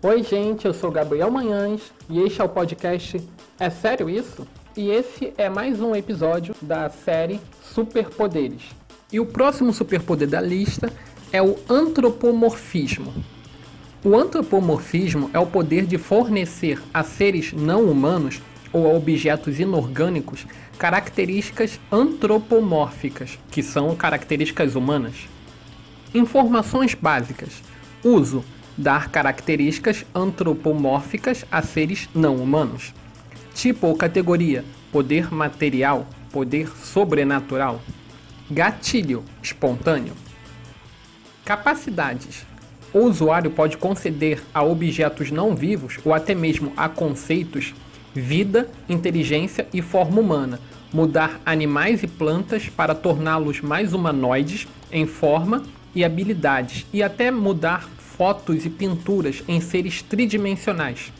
Oi, gente, eu sou Gabriel Manhães e este é o podcast É Sério Isso? E esse é mais um episódio da série Superpoderes. E o próximo superpoder da lista é o antropomorfismo. O antropomorfismo é o poder de fornecer a seres não humanos ou a objetos inorgânicos características antropomórficas, que são características humanas. Informações básicas. Uso dar características antropomórficas a seres não humanos. Tipo ou categoria: poder material, poder sobrenatural. Gatilho espontâneo. Capacidades: o usuário pode conceder a objetos não vivos ou até mesmo a conceitos vida, inteligência e forma humana, mudar animais e plantas para torná-los mais humanoides em forma e habilidades, e até mudar fotos e pinturas em seres tridimensionais.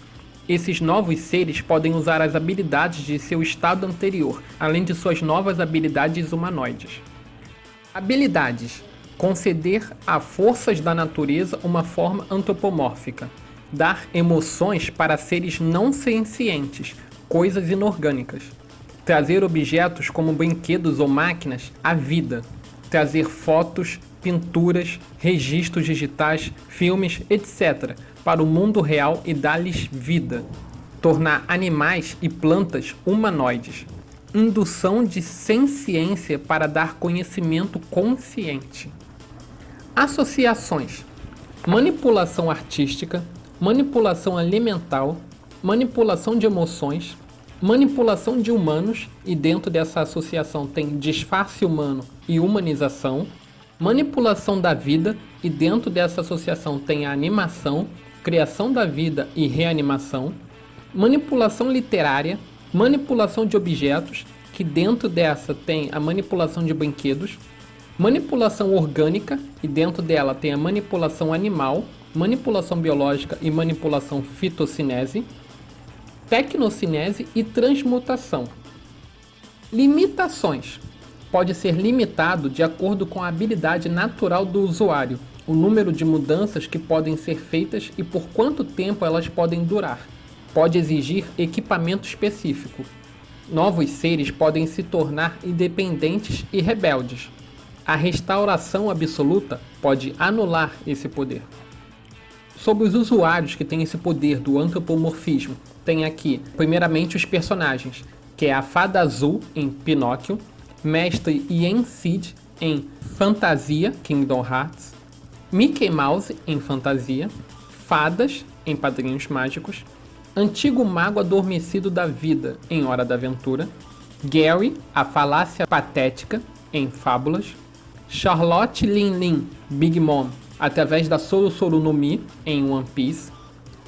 Esses novos seres podem usar as habilidades de seu estado anterior, além de suas novas habilidades humanoides. Habilidades: conceder a forças da natureza uma forma antropomórfica, dar emoções para seres não sencientes, coisas inorgânicas, trazer objetos como brinquedos ou máquinas à vida, trazer fotos, pinturas, registros digitais, filmes, etc., para o mundo real e dar-lhes vida. Tornar animais e plantas humanoides. Indução de senciência para dar conhecimento consciente. Associações: manipulação artística, manipulação alimentar, manipulação de emoções, manipulação de humanos, e dentro dessa associação tem disfarce humano e humanização, manipulação da vida, e dentro dessa associação tem a animação, criação da vida e reanimação, manipulação literária, manipulação de objetos, que dentro dessa tem a manipulação de brinquedos, manipulação orgânica, e dentro dela tem a manipulação animal, manipulação biológica e manipulação fitocinese, tecnocinese e transmutação. Limitações pode ser limitado de acordo com a habilidade natural do usuário, o número de mudanças que podem ser feitas e por quanto tempo elas podem durar. Pode exigir equipamento específico. Novos seres podem se tornar independentes e rebeldes. A restauração absoluta pode anular esse poder. Sobre os usuários que têm esse poder do antropomorfismo, tem aqui, primeiramente, os personagens, que é a Fada Azul em Pinóquio, Mestre Yen Sid em Fantasia, Kingdom Hearts, Mickey Mouse em Fantasia, Fadas em Padrinhos Mágicos, Antigo Mago Adormecido da Vida em Hora da Aventura, Gary, a Falácia Patética em Fábulas, Charlotte Lin Lin, Big Mom, através da Soro Soro no Mi em One Piece,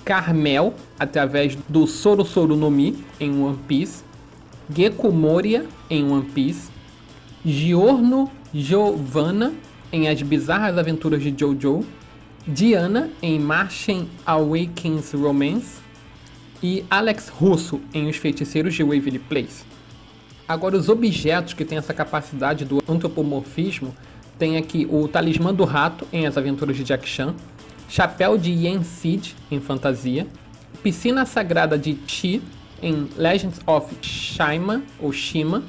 Carmel, através do Soro Soro no Mi em One Piece, Gecko Moria em One Piece, Giorno Giovanna em As Bizarras Aventuras de Jojo, Diana em Martian Awakens Romance e Alex Russo em Os Feiticeiros de Waverly Place. Agora, os objetos que têm essa capacidade do antropomorfismo tem aqui o Talismã do Rato em As Aventuras de Jack Chan, Chapéu de Yen Sid em Fantasia, Piscina Sagrada de Chi em Legends of Shima ou Shima,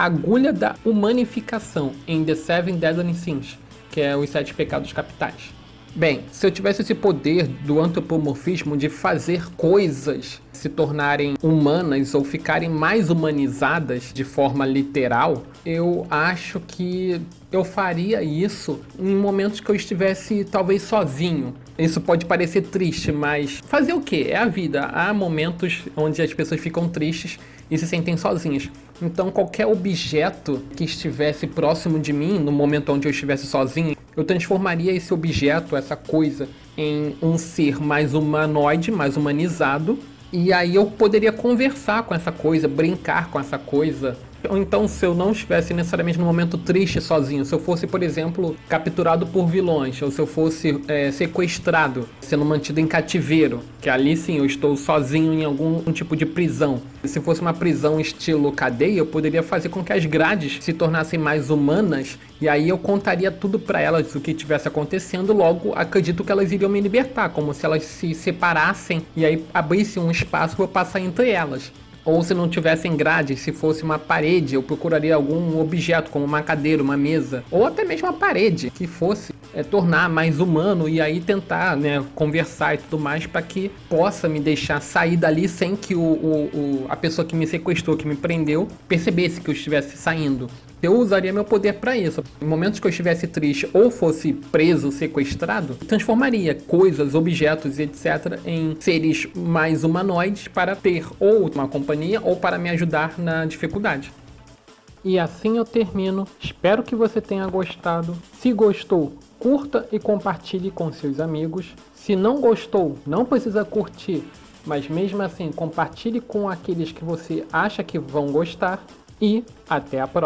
Agulha da Humanificação em The Seven Deadly Sins, que é os Sete Pecados Capitais. Bem, se eu tivesse esse poder do antropomorfismo de fazer coisas se tornarem humanas ou ficarem mais humanizadas de forma literal, eu acho que eu faria isso em momentos que eu estivesse talvez sozinho. Isso pode parecer triste, mas fazer o que? É a vida. Há momentos onde as pessoas ficam tristes e se sentem sozinhas. Então, qualquer objeto que estivesse próximo de mim, no momento onde eu estivesse sozinho, eu transformaria esse objeto, essa coisa, em um ser mais humanoide, mais humanizado. E aí eu poderia conversar com essa coisa, brincar com essa coisa, Ou então, se eu não estivesse necessariamente num momento triste sozinho, se eu fosse, por exemplo, capturado por vilões, ou se eu fosse é, sequestrado, sendo mantido em cativeiro, que ali sim eu estou sozinho em algum um tipo de prisão. Se fosse uma prisão estilo cadeia, eu poderia fazer com que as grades se tornassem mais humanas e aí eu contaria tudo para elas o que tivesse acontecendo. Logo, acredito que elas iriam me libertar, como se elas se separassem e aí abrisse um espaço para eu passar entre elas. Ou se não tivessem grades, se fosse uma parede, eu procuraria algum objeto, como uma cadeira, uma mesa, ou até mesmo uma parede, que fosse é, tornar mais humano e aí tentar né, conversar e tudo mais para que possa me deixar sair dali sem que o, o, o, a pessoa que me sequestrou, que me prendeu, percebesse que eu estivesse saindo. Eu usaria meu poder para isso. Em momentos que eu estivesse triste ou fosse preso, sequestrado, transformaria coisas, objetos e etc. em seres mais humanoides para ter ou uma companhia ou para me ajudar na dificuldade. E assim eu termino. Espero que você tenha gostado. Se gostou, curta e compartilhe com seus amigos. Se não gostou, não precisa curtir, mas mesmo assim compartilhe com aqueles que você acha que vão gostar. E até a próxima.